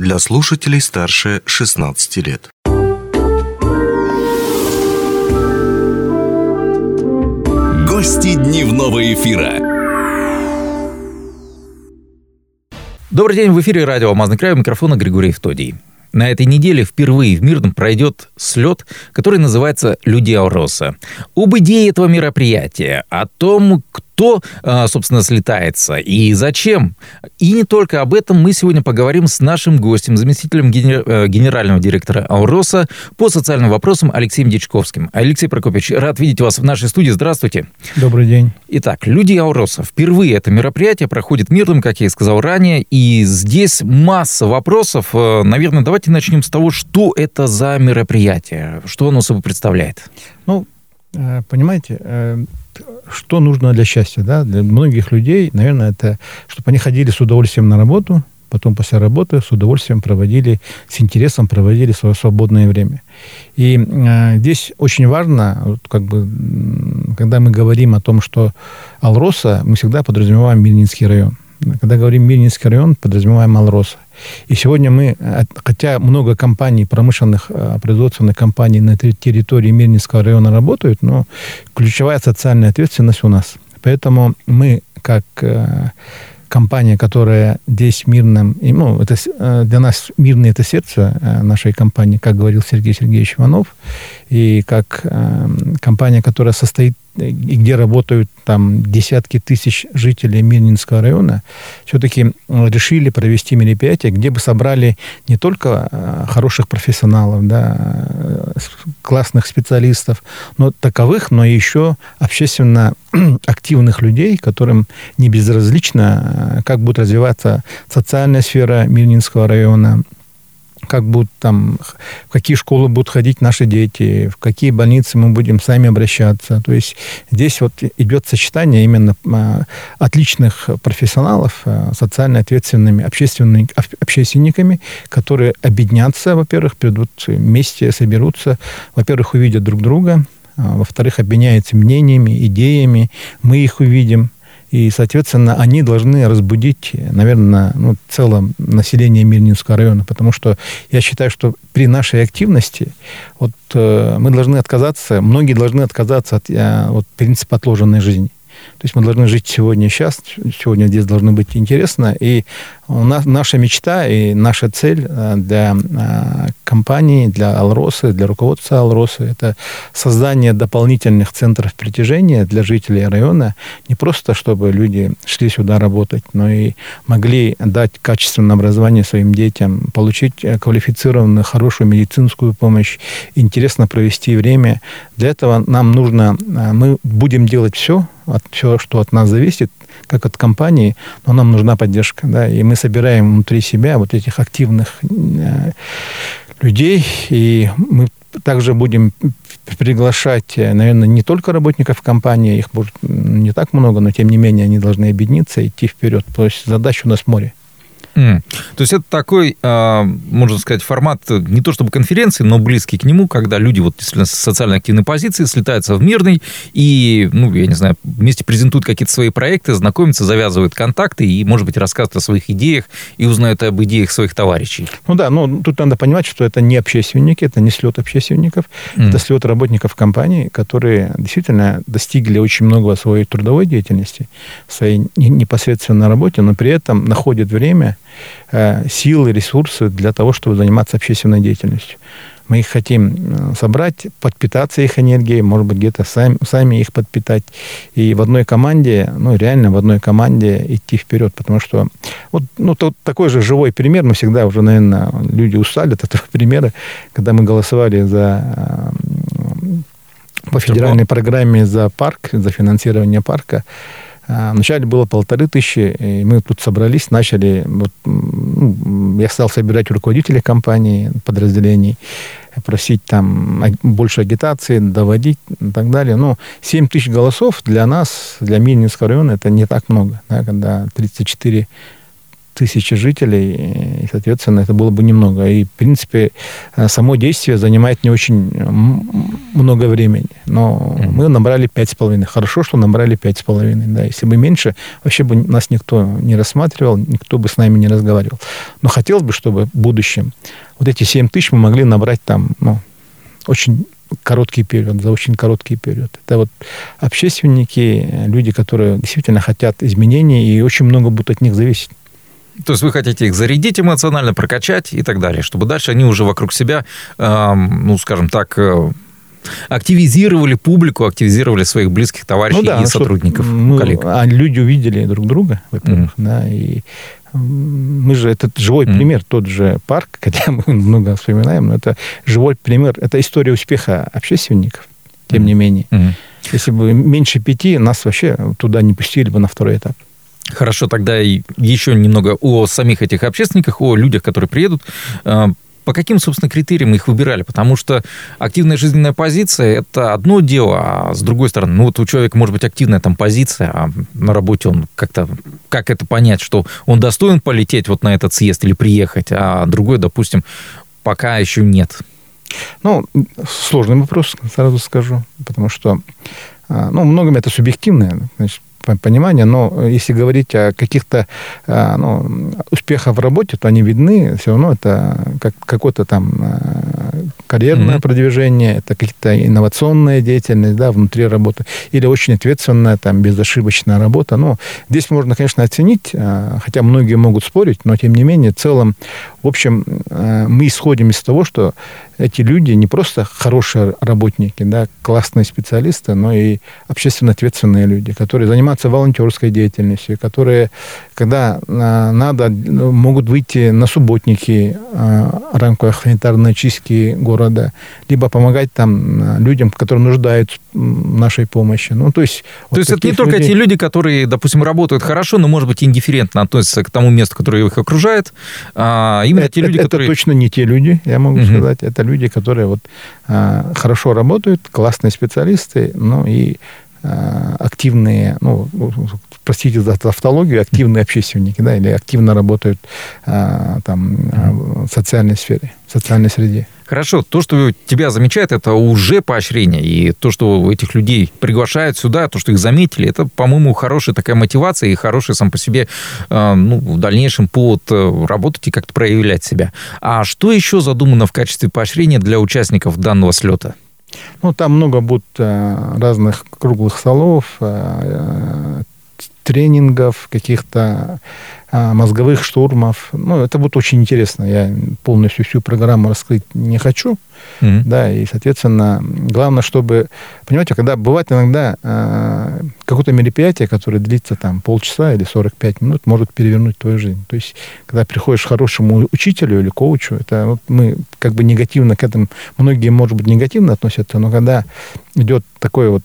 для слушателей старше 16 лет. Гости дневного эфира. Добрый день, в эфире радио «Алмазный край», у микрофона Григорий Евтодий. На этой неделе впервые в Мирном пройдет слет, который называется «Люди Ауроса». Об идее этого мероприятия, о том, кто кто, а, собственно, слетается и зачем. И не только об этом мы сегодня поговорим с нашим гостем, заместителем э, генерального директора Ауроса по социальным вопросам Алексеем Дичковским. Алексей Прокопьевич, рад видеть вас в нашей студии. Здравствуйте. Добрый день. Итак, «Люди Ауроса». Впервые это мероприятие проходит мирным, как я и сказал ранее, и здесь масса вопросов. Э, наверное, давайте начнем с того, что это за мероприятие, что оно собой представляет. Ну, понимаете, что нужно для счастья, да, для многих людей, наверное, это, чтобы они ходили с удовольствием на работу, потом после работы с удовольствием проводили, с интересом проводили свое свободное время. И э, здесь очень важно, вот, как бы, когда мы говорим о том, что Алроса, мы всегда подразумеваем Мирнинский район. Когда говорим Мирнинский район, подразумеваем Алроса. И сегодня мы, э, хотя много компаний, промышленных э, производственных компаний на территории Мирнинского района работают, но ключевая социальная ответственность у нас. Поэтому мы, как э, компания, которая здесь в мирном, ну, это для нас мирное это сердце нашей компании, как говорил Сергей Сергеевич Иванов, и как компания, которая состоит и где работают там десятки тысяч жителей Мирнинского района, все-таки решили провести мероприятие, где бы собрали не только э, хороших профессионалов, да, э, классных специалистов, но таковых, но еще общественно активных людей, которым не безразлично, э, как будет развиваться социальная сфера Мирнинского района, как будут там, в какие школы будут ходить наши дети, в какие больницы мы будем сами обращаться. То есть здесь вот идет сочетание именно а, отличных профессионалов, а, социально ответственными общественными, общественниками, которые объединятся, во-первых, придут вместе, соберутся, во-первых, увидят друг друга, а, во-вторых, обменяются мнениями, идеями, мы их увидим, и, соответственно, они должны разбудить, наверное, ну, целое население Мирнинского района, потому что я считаю, что при нашей активности вот, э, мы должны отказаться, многие должны отказаться от э, вот, принципа отложенной жизни. То есть мы должны жить сегодня сейчас, сегодня здесь должно быть интересно. И у нас, наша мечта и наша цель э, для э, компании, для Алросы, для руководства Алросы, это создание дополнительных центров притяжения для жителей района, не просто чтобы люди шли сюда работать, но и могли дать качественное образование своим детям, получить э, квалифицированную, хорошую медицинскую помощь, интересно провести время. Для этого нам нужно, мы будем делать все, от все, что от нас зависит, как от компании, но нам нужна поддержка, да, и мы собираем внутри себя вот этих активных э, людей, и мы также будем приглашать, э, наверное, не только работников компании, их будет не так много, но тем не менее они должны объединиться и идти вперед. То есть задача у нас море. Mm. То есть это такой, а, можно сказать, формат не то чтобы конференции, но близкий к нему, когда люди вот действительно с социально активной позиции слетаются в мирный и, ну, я не знаю, вместе презентуют какие-то свои проекты, знакомятся, завязывают контакты и, может быть, рассказывают о своих идеях и узнают об идеях своих товарищей. Ну да, ну тут надо понимать, что это не общественники, это не слет общественников, mm. это слет работников компании, которые действительно достигли очень много своей трудовой деятельности, своей непосредственной работе, но при этом находят время Э, силы, ресурсы для того, чтобы заниматься общественной деятельностью. Мы их хотим э, собрать, подпитаться их энергией, может быть, где-то сами, сами их подпитать. И в одной команде, ну, реально в одной команде идти вперед. Потому что вот ну, тот, такой же живой пример, мы всегда уже, наверное, люди устали от этого примера, когда мы голосовали за э, по федеральной программе за парк, за финансирование парка, вначале было полторы тысячи, и мы тут собрались, начали, вот, ну, я стал собирать руководителей компании, подразделений, просить там больше агитации, доводить и так далее. Но 7 тысяч голосов для нас, для Мининского района, это не так много, да, когда 34 тысячи жителей, и, соответственно, это было бы немного. И, в принципе, само действие занимает не очень много времени. Но mm-hmm. мы набрали пять с половиной. Хорошо, что набрали пять с половиной. Да. Если бы меньше, вообще бы нас никто не рассматривал, никто бы с нами не разговаривал. Но хотелось бы, чтобы в будущем вот эти 7 тысяч мы могли набрать там, ну, очень короткий период, за очень короткий период. Это вот общественники, люди, которые действительно хотят изменений, и очень много будут от них зависеть. То есть вы хотите их зарядить эмоционально, прокачать и так далее, чтобы дальше они уже вокруг себя, э, ну, скажем так, э, активизировали публику, активизировали своих близких товарищей ну, да, и сотрудников, мы, коллег. А люди увидели друг друга, во-первых, mm. да, и мы же, этот живой mm. пример, тот же парк, хотя мы много вспоминаем, но это живой пример, это история успеха общественников, тем mm. не менее. Mm. Если бы меньше пяти, нас вообще туда не пустили бы на второй этап. Хорошо, тогда еще немного о самих этих общественниках, о людях, которые приедут. По каким, собственно, критериям их выбирали? Потому что активная жизненная позиция – это одно дело, а с другой стороны, ну вот у человека может быть активная там позиция, а на работе он как-то, как это понять, что он достоин полететь вот на этот съезд или приехать, а другой, допустим, пока еще нет? Ну, сложный вопрос, сразу скажу, потому что, а, ну, многим это субъективное. Значит, понимания, но если говорить о каких-то а, ну, успехах в работе, то они видны, все равно это как, какое-то там а, карьерное mm-hmm. продвижение, это какие-то инновационная деятельность да, внутри работы, или очень ответственная, там, безошибочная работа. Ну, здесь можно, конечно, оценить, хотя многие могут спорить, но тем не менее, в целом, в общем, мы исходим из того, что эти люди не просто хорошие работники, да, классные специалисты, но и общественно ответственные люди, которые занимаются волонтерской деятельностью, которые, когда а, надо, могут выйти на субботники а, рамках санитарной чистки города, либо помогать там а, людям, которые нуждаются в нашей помощи. Ну, то есть, то вот есть это не только людей... те люди, которые, допустим, работают хорошо, но, может быть, индифферентно относятся к тому месту, которое их окружает, а именно это, те люди, это которые... Это точно не те люди, я могу угу. сказать. Это люди, которые вот хорошо работают, классные специалисты, ну и активные, ну, простите за тавтологию, активные общественники, да, или активно работают а, там в социальной сфере, в социальной среде. Хорошо, то, что тебя замечают, это уже поощрение. И то, что этих людей приглашают сюда, то, что их заметили, это, по-моему, хорошая такая мотивация и хороший сам по себе ну, в дальнейшем повод э, работать и как-то проявлять себя. А что еще задумано в качестве поощрения для участников данного слета? Ну, там много будет э, разных круглых столов, э, тренингов, каких-то а, мозговых штурмов. Ну, это будет очень интересно. Я полностью всю программу раскрыть не хочу. Mm-hmm. Да, и, соответственно, главное, чтобы... Понимаете, когда бывает иногда какое-то мероприятие, которое длится там полчаса или 45 минут, может перевернуть твою жизнь. То есть, когда приходишь к хорошему учителю или коучу, это вот мы как бы негативно к этому... Многие, может быть, негативно относятся, но когда идет такой вот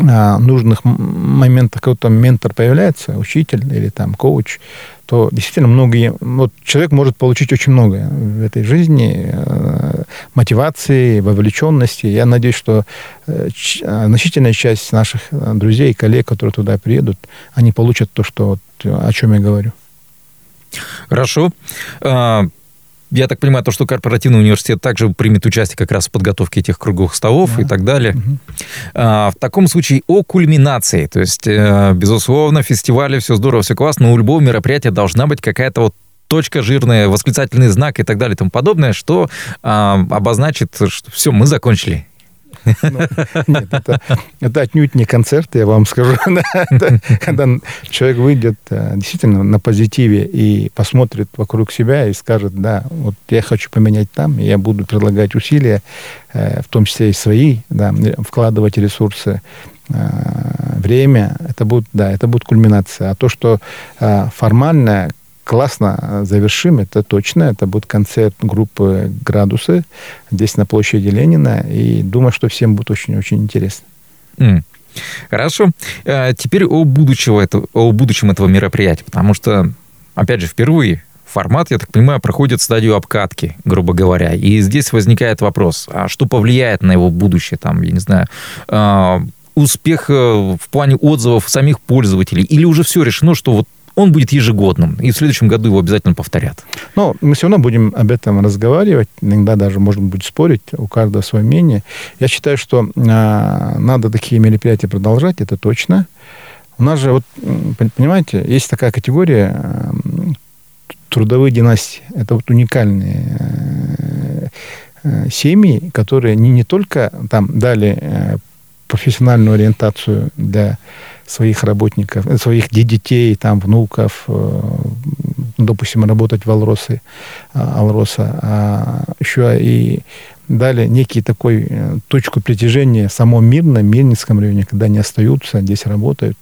а, нужных моментах какой-то ментор появляется, учитель или там коуч, то действительно многие, вот человек может получить очень многое в этой жизни, э, мотивации, вовлеченности. Я надеюсь, что э, а, значительная часть наших э, друзей, коллег, которые туда приедут, они получат то, что вот, о чем я говорю. Хорошо. А, я так понимаю, то, что корпоративный университет также примет участие как раз в подготовке этих круглых столов да. и так далее. Угу. А, в таком случае о кульминации. То есть, э, безусловно, фестивале все здорово, все классно, но у любого мероприятия должна быть какая-то вот точка жирная, восклицательный знак и так далее и тому подобное, что а, обозначит, что все, мы закончили. Ну, нет, это, это отнюдь не концерт, я вам скажу. когда человек выйдет э, действительно на позитиве и посмотрит вокруг себя и скажет, да, вот я хочу поменять там, я буду предлагать усилия, э, в том числе и свои, да, вкладывать ресурсы, э, время, это будет, да, это будет кульминация. А то, что формально классно завершим, это точно. Это будет концерт группы «Градусы» здесь на площади Ленина. И думаю, что всем будет очень-очень интересно. Mm. Хорошо. А теперь о, будущего, о будущем этого мероприятия, потому что, опять же, впервые формат, я так понимаю, проходит стадию обкатки, грубо говоря. И здесь возникает вопрос, а что повлияет на его будущее, там, я не знаю, а, успех э, в плане отзывов самих пользователей? Или уже все решено, что вот он будет ежегодным, и в следующем году его обязательно повторят. Но мы все равно будем об этом разговаривать, иногда даже, может быть, спорить, у каждого свое мнение. Я считаю, что э, надо такие мероприятия продолжать, это точно. У нас же, вот, понимаете, есть такая категория э, трудовые династии. Это вот уникальные э, э, семьи, которые не, не только там дали э, профессиональную ориентацию для своих работников, своих детей, там, внуков, допустим, работать в Алросе, Алроса, а еще и дали некий такой э, точку притяжения в самом Мирном, районе, когда они остаются, здесь работают.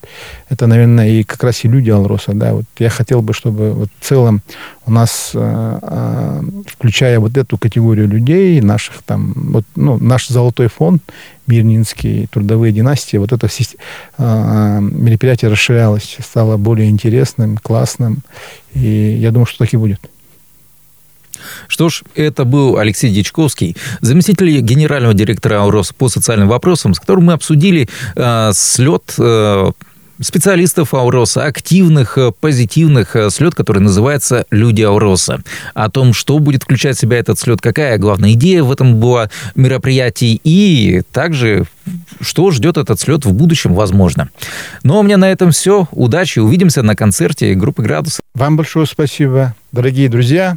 Это, наверное, и как раз и люди Алроса, да. Вот я хотел бы, чтобы вот в целом у нас, э, э, включая вот эту категорию людей, наших там, вот, ну, наш золотой фонд, Мирнинские трудовые династии, вот это мероприятие расширялось, стало более интересным, классным, и я думаю, что так и будет. Что ж, это был Алексей Дичковский, заместитель генерального директора АУРОС по социальным вопросам, с которым мы обсудили э, слет э, специалистов Ауроса, активных, э, позитивных, э, слет, который называется «Люди Ауроса». О том, что будет включать в себя этот слет, какая главная идея в этом была мероприятии и также что ждет этот слет в будущем, возможно. Ну, а у меня на этом все. Удачи, увидимся на концерте группы «Градус». Вам большое спасибо, дорогие друзья